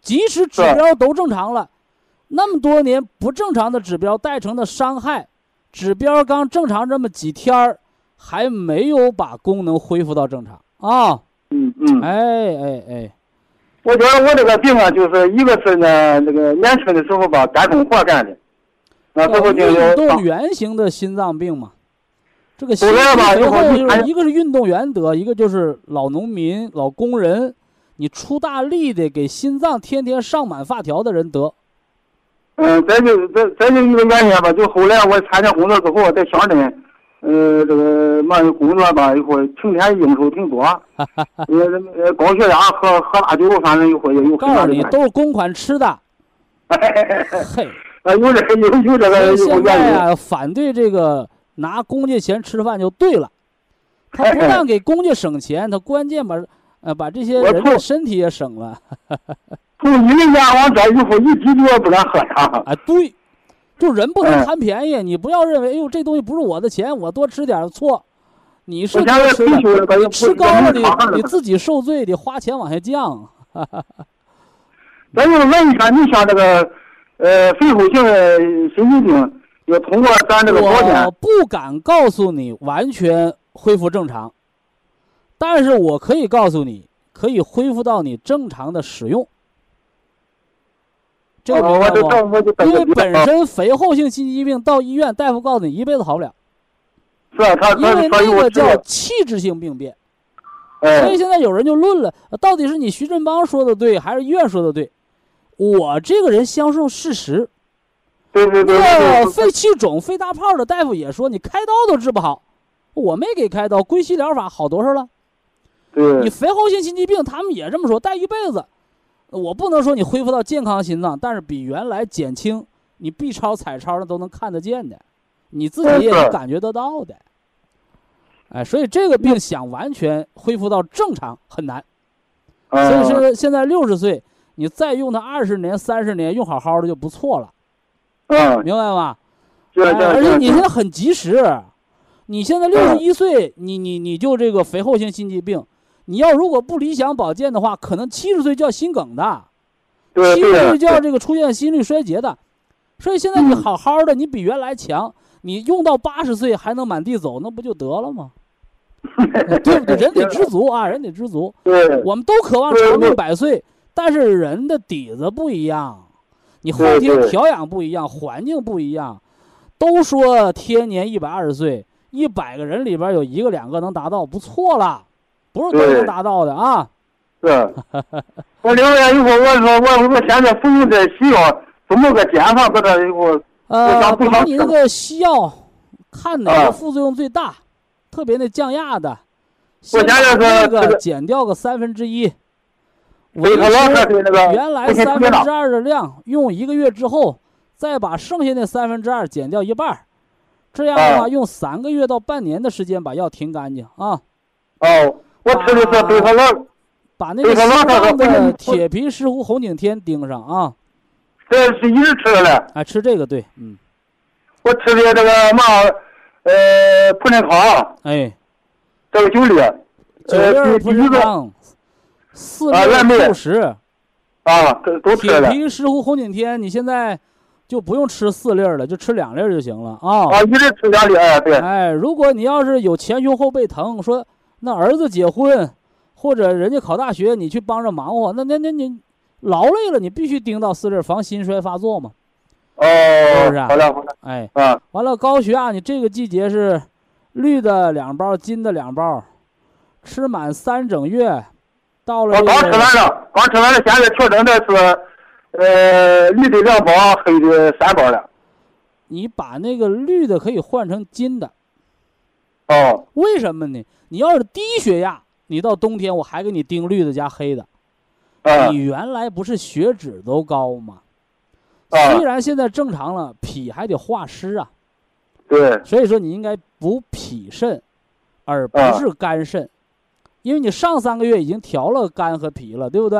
即使指标都正常了，那么多年不正常的指标带成的伤害，指标刚正常这么几天儿，还没有把功能恢复到正常啊。嗯嗯，哎哎哎，我觉得我这个病啊，就是一个是呢，那个年轻的时候吧，干重活干的，那时候就运有动原型的心脏病嘛。这个心后来吧肥厚以后就是一个是运动员得，一个就是老农民、老工人，你出大力的给心脏天天上满发条的人得。嗯，再就再再就一个原因吧，就后来我参加工作之后，在乡镇，呃，这个嘛工作吧，一会儿成天应酬挺多，呃呃，高血压喝喝大酒，反正一会儿也有很告诉你。都是公款吃的。嘿，呃，有这有有这所个有以现在。啊，反对这个拿公家钱吃饭就对了。他不但给公家省钱，他关键把呃把这些人的身体也省了。从你们家往这以后一滴酒也不敢喝茶。啊，对，就人不能嗯贪便宜，你不要认为，哎呦，这东西不是我的钱，我多吃点儿错。你是吃吃高了，你你自自己受罪，得花钱往下降。咱就是问一下，你像这个呃肺后性的心肌病，要通过咱这个保我，不敢告诉你完全恢复正常，但是我可以告诉你，可以恢复到你正常的使用。这个明白不？因为本身肥厚性心肌病到医院，大夫告诉你一辈子好不了，是啊他因为那个叫器质性病变。所以哎现在有人就论了，呃到底是你徐振邦说的对，还是医院说的对？我这个人相信事实。对对对肺气肿、肺大泡的大夫也说，你开刀都治不好。我没给开刀，归西疗法好多少了？对你肥厚性心肌病，他们也这么说，带一辈子。我不能说你恢复到健康心脏，但是比原来减轻，你 B 超、彩超的都能看得见的，你自己也能感觉得到的。哎，所以这个病想完全恢复到正常很难。所以嗯说现在六十岁，你再用它二十年、三十年，用好好的就不错了，嗯，明白吗？而且你现在很及时，你现在六十一岁，你你你就这个肥厚性心肌病，你要如果不理想保健的话，可能七十岁就要心梗的，对七十岁对就要这个出现心力衰竭的。所以现在你嗯好好的，你比原来强，你用到八十岁还能满地走，那不就得了吗？对不对？人得知足啊，人得知足。对我们都渴望长命百岁，但是人的底子不一样，你后天调养不一样，环境不一样。都说天年一百二十岁，一百个人里边有一个两个能达到，不错了，不是都能达到的啊。是。我留完以后，我说我我现在服用这西药，怎么个减法？搁这以后，呃，把你那个西药看哪啊个副作用最大，特别那降压的，我先把现在那是这个个减掉个三分之一，原来三分之二的量，用一个月之后，再把剩下那三分之二减掉一半儿，这样的话，啊用三个月到半年的时间把药停干净啊，哦，我吃的是贝克乐，把那个心这个铁皮石斛红景天盯上啊，这是一直吃的嘞。哎，吃这个对，嗯，我吃的这个嘛，呃，普林康，哎，这个酒粒，九呃，不第第一个四粒啊蓝莓儿副食。啊，这都吃了铁皮石斛红景天，你现在就不用吃四粒儿了，就吃两粒儿就行了啊。啊，一直吃两粒，哎，对，哎，如果你要是有前胸后背疼，说那儿子结婚或者人家考大学，你去帮着忙活，那那那你劳累了，你必须盯到四粒儿，防心衰发作嘛。哦，是不是啊好的好的，哎，啊，完了高血压，你这个季节是绿的两包，金的两包，吃满三整月，到了我刚吃完了，刚吃完了，现在调整的是，呃，绿的两包，黑的三包了。你把那个绿的可以换成金的，哦，为什么呢？你要是低血压，你到冬天我还给你盯绿的加黑的。嗯你原来不是血脂都高吗？啊虽然现在正常了，脾还得化湿啊，对，所以说你应该补脾肾，而不啊是肝肾，因为你上三个月已经调了肝和脾了，对不对？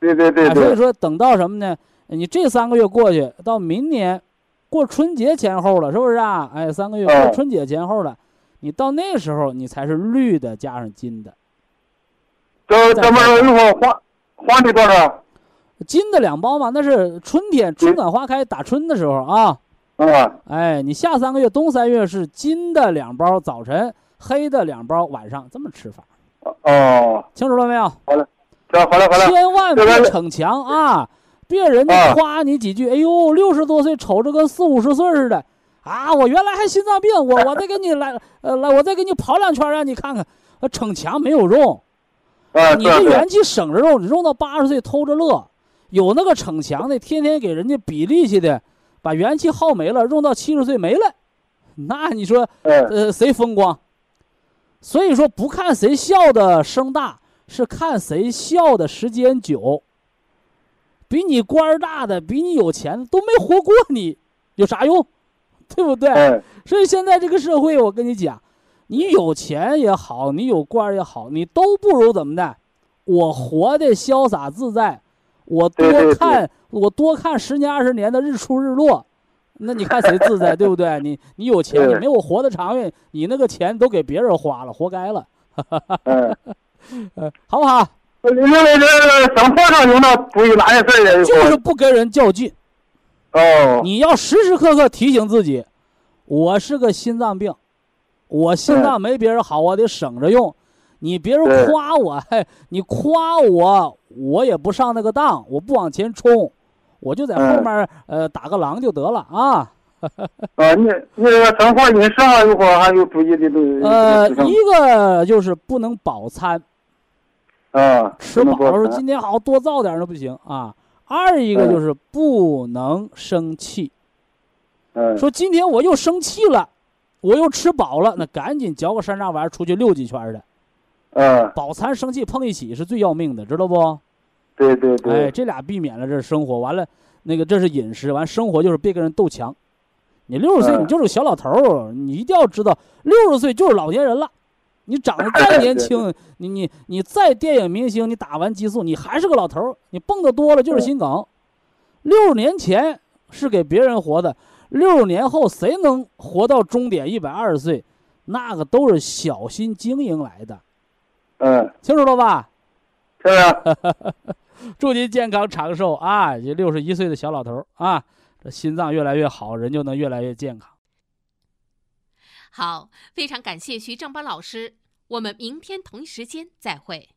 对对对哎所以，说等到什么呢？你这三个月过去，到明年过春节前后了，是不是啊？哎，三个月啊过春节前后了，你到那时候你才是绿的加上金的，这这么说以后黄黄的多少？金的两包嘛，那是春天春暖花开打春的时候啊。啊，哎，你下三个月冬三月是金的两包早晨，黑的两包晚上，这么吃法，哦，清楚了没有？好了，这好了好了，千万别逞强啊！别人家啊夸你几句，哎呦，六十多岁瞅着跟四五十岁似的啊！我原来还心脏病，我我再给你来，呃，来，我再给你跑两圈，让你看看，呃，逞强没有用。啊，你这元气省着用，你用到八十岁偷着乐。有那个逞强的，天天给人家比力气的，把元气耗没了，用到七十岁没了，那你说，嗯呃，谁风光？所以说，不看谁笑的声大，是看谁笑的时间久。比你官儿大的，比你有钱的都没活过你，有啥用？对不对？嗯所以现在这个社会，我跟你讲，你有钱也好，你有官儿也好，你都不如怎么的？我活得潇洒自在，我多看我多看十年二十年的日出日落，那你看谁自在，对不对？你你有钱，你没有活得长远，你那个钱都给别人花了，活该了，嗯，呃，好不好？因为这生活上有那些事儿？就是不跟人较劲，哦，你要时时刻刻提醒自己，我是个心脏病，我心脏没别人好，我得省着用。你别人夸我，嘿，你夸我，我也不上那个当，我不往前冲，我就在后嗯面呃打个狼就得了啊。啊，上以后还有注意的都呃，一个就是不能饱餐，啊，吃饱了说今天好多造点儿那不行啊。二一个嗯就是不能生气，嗯，说今天我又生气了，我又吃饱了，那赶紧嚼个山楂丸出去溜几圈儿的。嗯，饱餐生气碰一起是最要命的，知道不？对对哎，对，这俩避免了，这是生活完了，那个这是饮食，完生活就是别跟人斗强。你六十岁嗯你就是个小老头儿，你一定要知道，六十岁就是老年人了。你长得再 年轻，你你你再电影明星，你打完激素，你还是个老头儿。你蹦的多了就是心梗。六十年前是给别人活的，六十年后谁能活到终点一百二十岁？那个都是小心经营来的，嗯，清楚了吧？是啊，祝您健康长寿啊！这六十一岁的小老头啊，这心脏越来越好，人就能越来越健康。好，非常感谢徐正邦老师，我们明天同一时间再会。